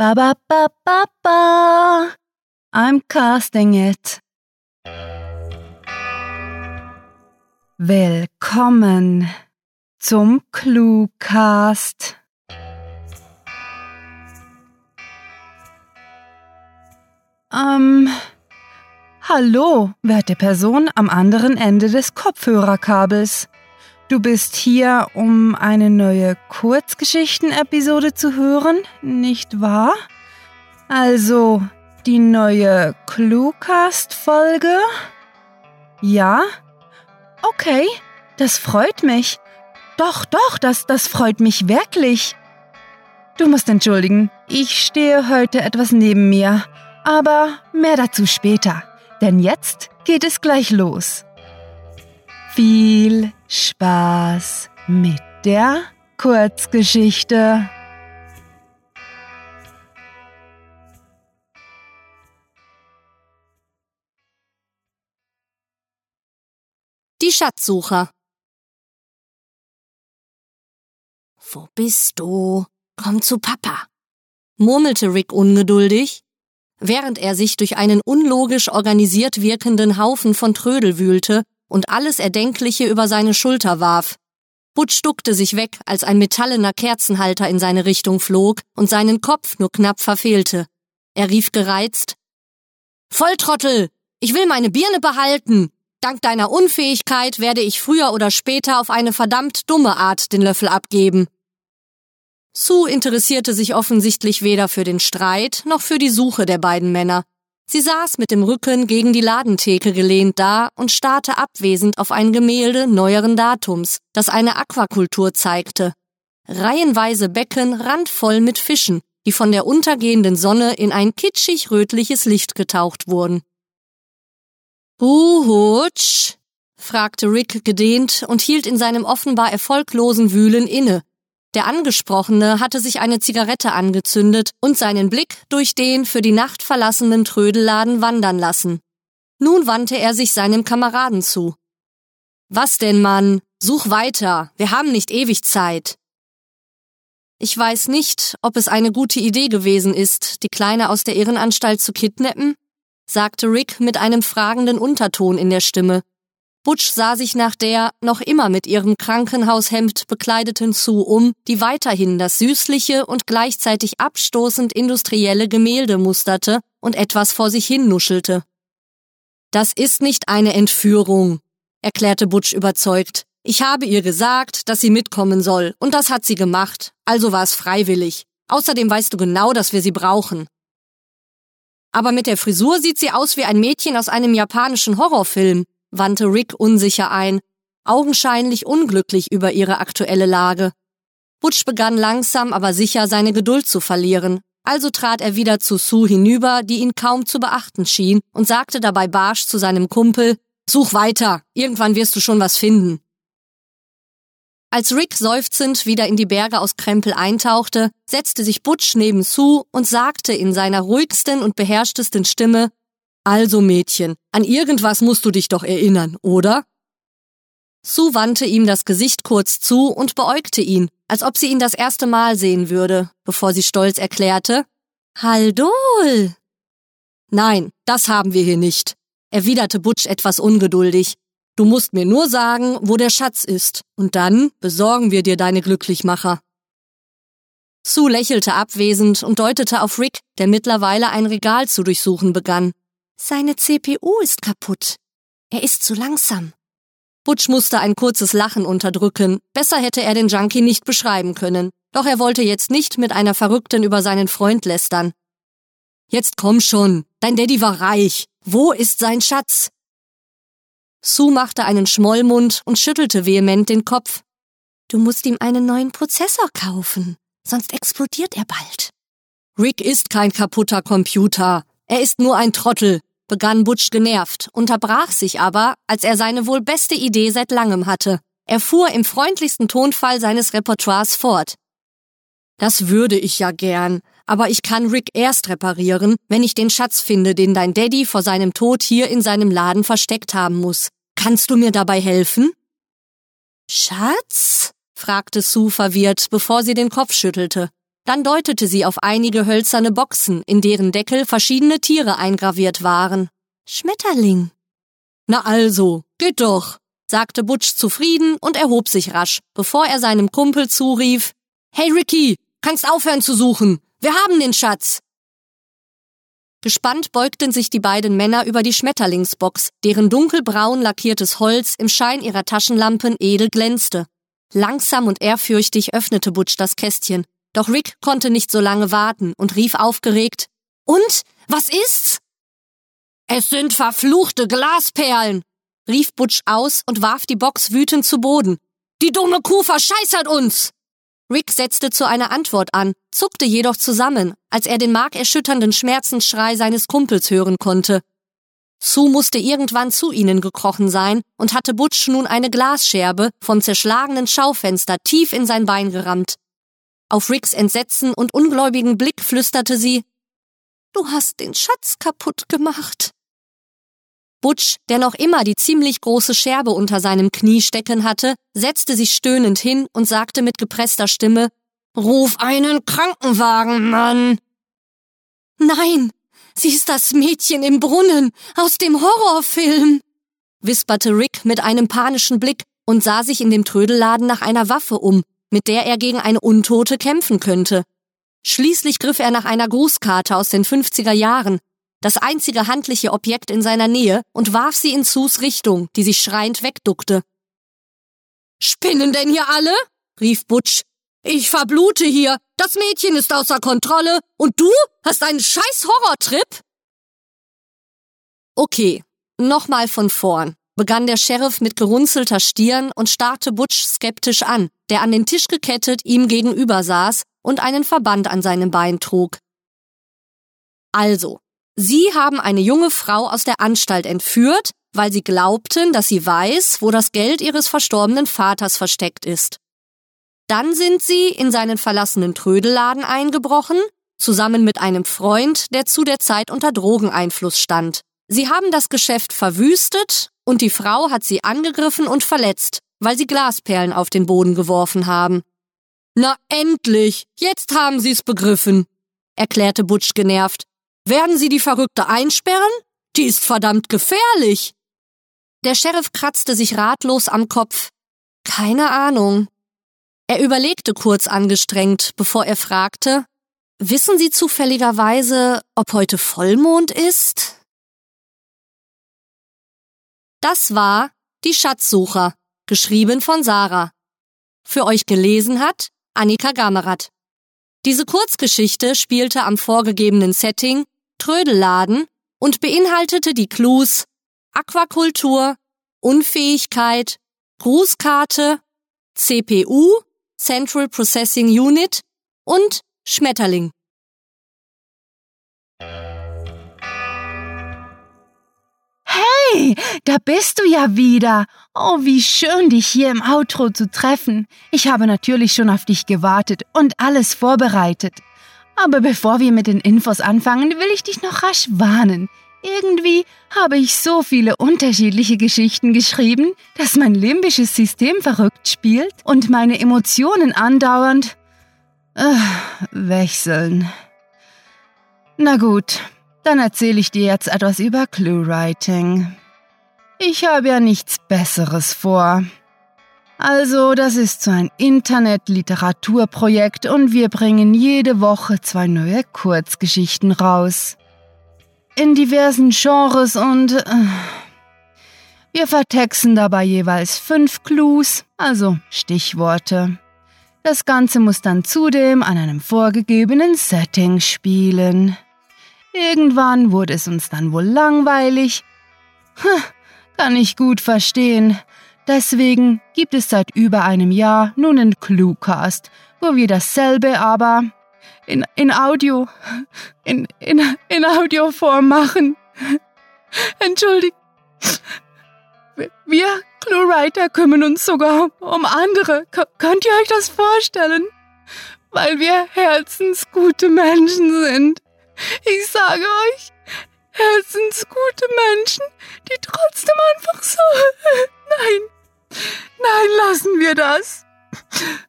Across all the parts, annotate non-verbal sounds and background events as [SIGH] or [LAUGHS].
Ba ba ba ba ba. I'm casting it. Willkommen zum Cluecast. Ähm, hallo, werte Person am anderen Ende des Kopfhörerkabels. Du bist hier, um eine neue Kurzgeschichten-Episode zu hören, nicht wahr? Also, die neue Cluecast-Folge? Ja? Okay, das freut mich. Doch, doch, das, das freut mich wirklich. Du musst entschuldigen, ich stehe heute etwas neben mir, aber mehr dazu später, denn jetzt geht es gleich los. Viel Spaß mit der Kurzgeschichte. Die Schatzsucher. Wo bist du? Komm zu Papa, murmelte Rick ungeduldig, während er sich durch einen unlogisch organisiert wirkenden Haufen von Trödel wühlte und alles Erdenkliche über seine Schulter warf. Butch duckte sich weg, als ein metallener Kerzenhalter in seine Richtung flog und seinen Kopf nur knapp verfehlte. Er rief gereizt Volltrottel. Ich will meine Birne behalten. Dank deiner Unfähigkeit werde ich früher oder später auf eine verdammt dumme Art den Löffel abgeben. Sue interessierte sich offensichtlich weder für den Streit noch für die Suche der beiden Männer. Sie saß mit dem Rücken gegen die Ladentheke gelehnt da und starrte abwesend auf ein Gemälde neueren Datums, das eine Aquakultur zeigte. Reihenweise Becken randvoll mit Fischen, die von der untergehenden Sonne in ein kitschig rötliches Licht getaucht wurden. Huhutsch? fragte Rick gedehnt und hielt in seinem offenbar erfolglosen Wühlen inne, der Angesprochene hatte sich eine Zigarette angezündet und seinen Blick durch den für die Nacht verlassenen Trödelladen wandern lassen. Nun wandte er sich seinem Kameraden zu. Was denn, Mann? Such weiter. Wir haben nicht ewig Zeit. Ich weiß nicht, ob es eine gute Idee gewesen ist, die Kleine aus der Irrenanstalt zu kidnappen, sagte Rick mit einem fragenden Unterton in der Stimme, Butch sah sich nach der noch immer mit ihrem Krankenhaushemd bekleideten Sue um, die weiterhin das süßliche und gleichzeitig abstoßend industrielle Gemälde musterte und etwas vor sich hin nuschelte. Das ist nicht eine Entführung, erklärte Butch überzeugt. Ich habe ihr gesagt, dass sie mitkommen soll, und das hat sie gemacht, also war es freiwillig. Außerdem weißt du genau, dass wir sie brauchen. Aber mit der Frisur sieht sie aus wie ein Mädchen aus einem japanischen Horrorfilm, wandte Rick unsicher ein, augenscheinlich unglücklich über ihre aktuelle Lage. Butch begann langsam aber sicher seine Geduld zu verlieren, also trat er wieder zu Sue hinüber, die ihn kaum zu beachten schien, und sagte dabei barsch zu seinem Kumpel, Such weiter, irgendwann wirst du schon was finden. Als Rick seufzend wieder in die Berge aus Krempel eintauchte, setzte sich Butch neben Sue und sagte in seiner ruhigsten und beherrschtesten Stimme, also Mädchen, an irgendwas musst du dich doch erinnern, oder? Sue wandte ihm das Gesicht kurz zu und beäugte ihn, als ob sie ihn das erste Mal sehen würde, bevor sie stolz erklärte, Haldol! Nein, das haben wir hier nicht, erwiderte Butch etwas ungeduldig. Du musst mir nur sagen, wo der Schatz ist, und dann besorgen wir dir deine Glücklichmacher. Sue lächelte abwesend und deutete auf Rick, der mittlerweile ein Regal zu durchsuchen begann. Seine CPU ist kaputt. Er ist zu langsam. Butch musste ein kurzes Lachen unterdrücken. Besser hätte er den Junkie nicht beschreiben können. Doch er wollte jetzt nicht mit einer Verrückten über seinen Freund lästern. Jetzt komm schon. Dein Daddy war reich. Wo ist sein Schatz? Sue machte einen Schmollmund und schüttelte vehement den Kopf. Du musst ihm einen neuen Prozessor kaufen, sonst explodiert er bald. Rick ist kein kaputter Computer. Er ist nur ein Trottel begann Butch genervt, unterbrach sich aber, als er seine wohl beste Idee seit langem hatte. Er fuhr im freundlichsten Tonfall seines Repertoires fort. Das würde ich ja gern, aber ich kann Rick erst reparieren, wenn ich den Schatz finde, den dein Daddy vor seinem Tod hier in seinem Laden versteckt haben muss. Kannst du mir dabei helfen? Schatz? fragte Sue verwirrt, bevor sie den Kopf schüttelte. Dann deutete sie auf einige hölzerne Boxen, in deren Deckel verschiedene Tiere eingraviert waren. Schmetterling. Na also, geht doch, sagte Butch zufrieden und erhob sich rasch, bevor er seinem Kumpel zurief, Hey Ricky, kannst aufhören zu suchen. Wir haben den Schatz. Gespannt beugten sich die beiden Männer über die Schmetterlingsbox, deren dunkelbraun lackiertes Holz im Schein ihrer Taschenlampen edel glänzte. Langsam und ehrfürchtig öffnete Butch das Kästchen, doch Rick konnte nicht so lange warten und rief aufgeregt Und? Was ist's? Es sind verfluchte Glasperlen, rief Butch aus und warf die Box wütend zu Boden. Die dumme Kuh verscheißert uns! Rick setzte zu einer Antwort an, zuckte jedoch zusammen, als er den markerschütternden Schmerzensschrei seines Kumpels hören konnte. Sue musste irgendwann zu ihnen gekrochen sein und hatte Butch nun eine Glasscherbe vom zerschlagenen Schaufenster tief in sein Bein gerammt. Auf Ricks Entsetzen und ungläubigen Blick flüsterte sie, Du hast den Schatz kaputt gemacht. Butch, der noch immer die ziemlich große Scherbe unter seinem Knie stecken hatte, setzte sich stöhnend hin und sagte mit gepresster Stimme, Ruf einen Krankenwagen, Mann! Nein, sie ist das Mädchen im Brunnen aus dem Horrorfilm, wisperte Rick mit einem panischen Blick und sah sich in dem Trödelladen nach einer Waffe um, mit der er gegen eine Untote kämpfen könnte. Schließlich griff er nach einer Grußkarte aus den 50er Jahren, das einzige handliche Objekt in seiner Nähe, und warf sie in Sus Richtung, die sich schreiend wegduckte. Spinnen denn hier alle? rief Butch. Ich verblute hier. Das Mädchen ist außer Kontrolle und du hast einen scheiß Horrortrip? Okay, nochmal von vorn, begann der Sheriff mit gerunzelter Stirn und starrte Butch skeptisch an, der an den Tisch gekettet ihm gegenüber saß und einen Verband an seinem Bein trug. Also, Sie haben eine junge Frau aus der Anstalt entführt, weil sie glaubten, dass sie weiß, wo das Geld ihres verstorbenen Vaters versteckt ist. Dann sind sie in seinen verlassenen Trödelladen eingebrochen, zusammen mit einem Freund, der zu der Zeit unter Drogeneinfluss stand. Sie haben das Geschäft verwüstet und die Frau hat sie angegriffen und verletzt, weil sie Glasperlen auf den Boden geworfen haben. Na endlich, jetzt haben sie's begriffen, erklärte Butch genervt. Werden Sie die Verrückte einsperren? Die ist verdammt gefährlich. Der Sheriff kratzte sich ratlos am Kopf. Keine Ahnung. Er überlegte kurz angestrengt, bevor er fragte, Wissen Sie zufälligerweise, ob heute Vollmond ist? Das war Die Schatzsucher, geschrieben von Sarah. Für euch gelesen hat Annika Gamerath. Diese Kurzgeschichte spielte am vorgegebenen Setting Trödelladen und beinhaltete die Clues Aquakultur, Unfähigkeit, Grußkarte, CPU, Central Processing Unit und Schmetterling. Hey, da bist du ja wieder. Oh, wie schön, dich hier im Outro zu treffen. Ich habe natürlich schon auf dich gewartet und alles vorbereitet. Aber bevor wir mit den Infos anfangen, will ich dich noch rasch warnen. Irgendwie habe ich so viele unterschiedliche Geschichten geschrieben, dass mein limbisches System verrückt spielt und meine Emotionen andauernd äh, wechseln. Na gut, dann erzähle ich dir jetzt etwas über Clue-Writing. Ich habe ja nichts Besseres vor. Also, das ist so ein Internet-Literaturprojekt und wir bringen jede Woche zwei neue Kurzgeschichten raus. In diversen Genres und äh, wir vertexten dabei jeweils fünf Clues, also Stichworte. Das Ganze muss dann zudem an einem vorgegebenen Setting spielen. Irgendwann wurde es uns dann wohl langweilig. Kann ich gut verstehen. Deswegen gibt es seit über einem Jahr nun einen Cluecast, wo wir dasselbe aber in, in Audio, in, in, in Audioform machen. Entschuldigt. Wir ClueWriter kümmern uns sogar um andere. K könnt ihr euch das vorstellen? Weil wir herzensgute Menschen sind. Ich sage euch, herzensgute Menschen, die trotzdem einfach so. [LAUGHS] Nein, nein, lassen wir das.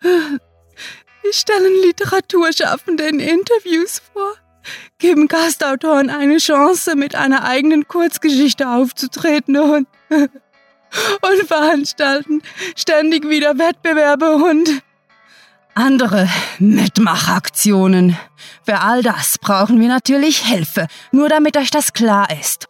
Wir stellen Literaturschaffende in Interviews vor, geben Gastautoren eine Chance, mit einer eigenen Kurzgeschichte aufzutreten und, [LAUGHS] und veranstalten ständig wieder Wettbewerbe und andere Mitmachaktionen. Für all das brauchen wir natürlich Hilfe, nur damit euch das klar ist.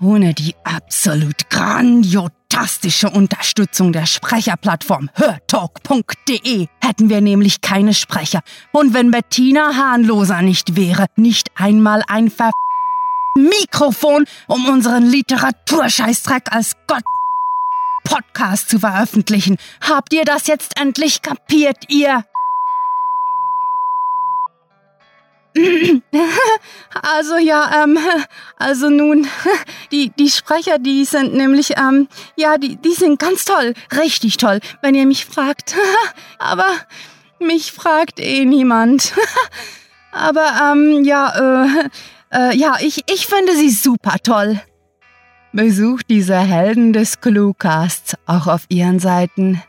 Ohne die absolut grandiotastische Unterstützung der Sprecherplattform hörtalk.de hätten wir nämlich keine Sprecher. Und wenn Bettina Hahnloser nicht wäre, nicht einmal ein Ver Mikrofon, um unseren Literaturscheißdreck als Gott Podcast zu veröffentlichen. Habt ihr das jetzt endlich kapiert, ihr [LAUGHS] Also ja, ähm, also nun, [LAUGHS] die, die Sprecher, die sind nämlich, ähm, ja, die, die sind ganz toll, richtig toll, wenn ihr mich fragt. [LAUGHS] Aber mich fragt eh niemand. Aber, ähm, ja, äh, äh, ja, ich, ich finde sie super toll. Besucht diese Helden des Cluecasts auch auf ihren Seiten.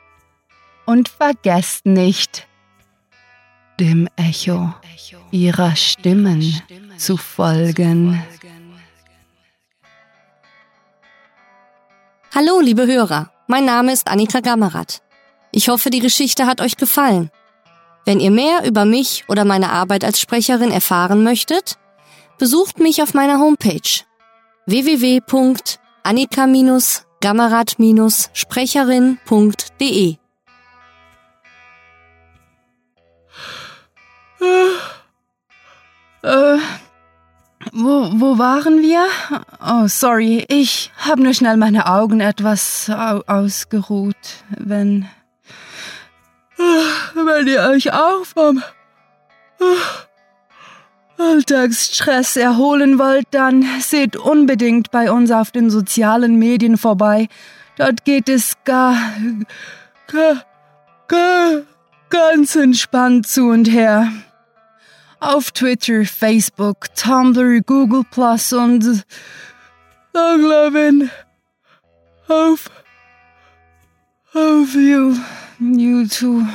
Und vergesst nicht, dem Echo ihrer Stimmen zu folgen. Hallo, liebe Hörer, mein Name ist Annika Gammerath. Ich hoffe, die Geschichte hat euch gefallen. Wenn ihr mehr über mich oder meine Arbeit als Sprecherin erfahren möchtet, besucht mich auf meiner Homepage www.annika-gammerath-sprecherin.de. Äh, wo, wo waren wir? Oh, sorry, ich habe nur schnell meine Augen etwas au ausgeruht. Wenn. Wenn ihr euch auch vom Alltagsstress erholen wollt, dann seht unbedingt bei uns auf den sozialen Medien vorbei. Dort geht es gar, gar, gar ganz entspannt zu und her auf Twitter, Facebook, Tumblr, Google Plus und Langlavin auf auf you, YouTube.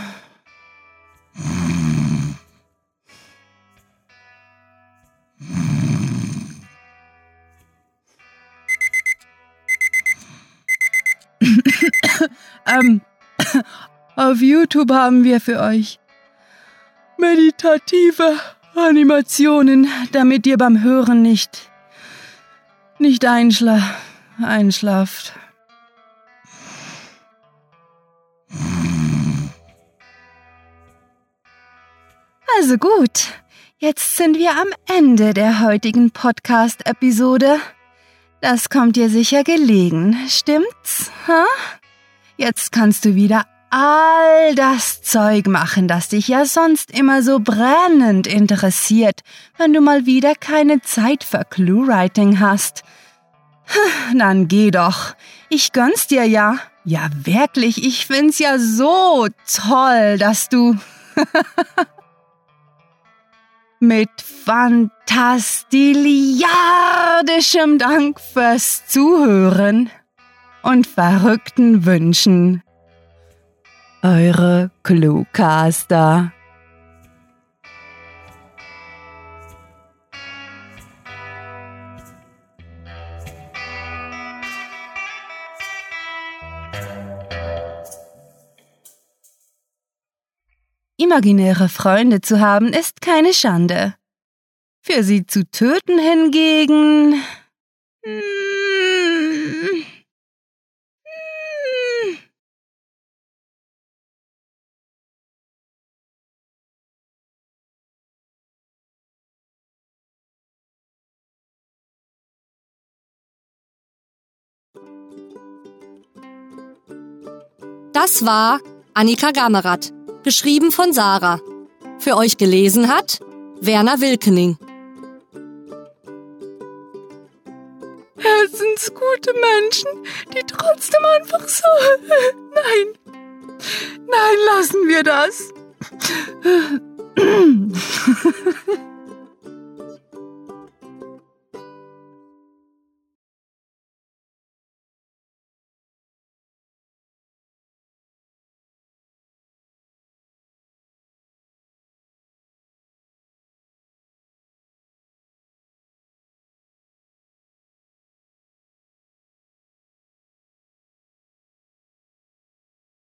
[COUGHS] ähm, [COUGHS] auf YouTube haben wir für euch meditative Animationen, damit ihr beim Hören nicht, nicht einschla einschlaft. Also gut, jetzt sind wir am Ende der heutigen Podcast-Episode. Das kommt dir sicher gelegen, stimmt's? Ha? Jetzt kannst du wieder all das Zeug machen, das dich ja sonst immer so brennend interessiert, wenn du mal wieder keine Zeit für Clue-Writing hast. Dann geh doch. Ich gönn's dir ja. Ja, wirklich, ich find's ja so toll, dass du [LAUGHS] mit fantastiliardischem Dank fürs Zuhören und verrückten Wünschen eure Cluecaster. Imaginäre Freunde zu haben ist keine Schande. Für sie zu töten hingegen. Hm, Das war Annika Gammerath, geschrieben von Sarah. Für euch gelesen hat Werner Wilkening. Herzensgute Menschen, die trotzdem einfach so. Nein. Nein, lassen wir das.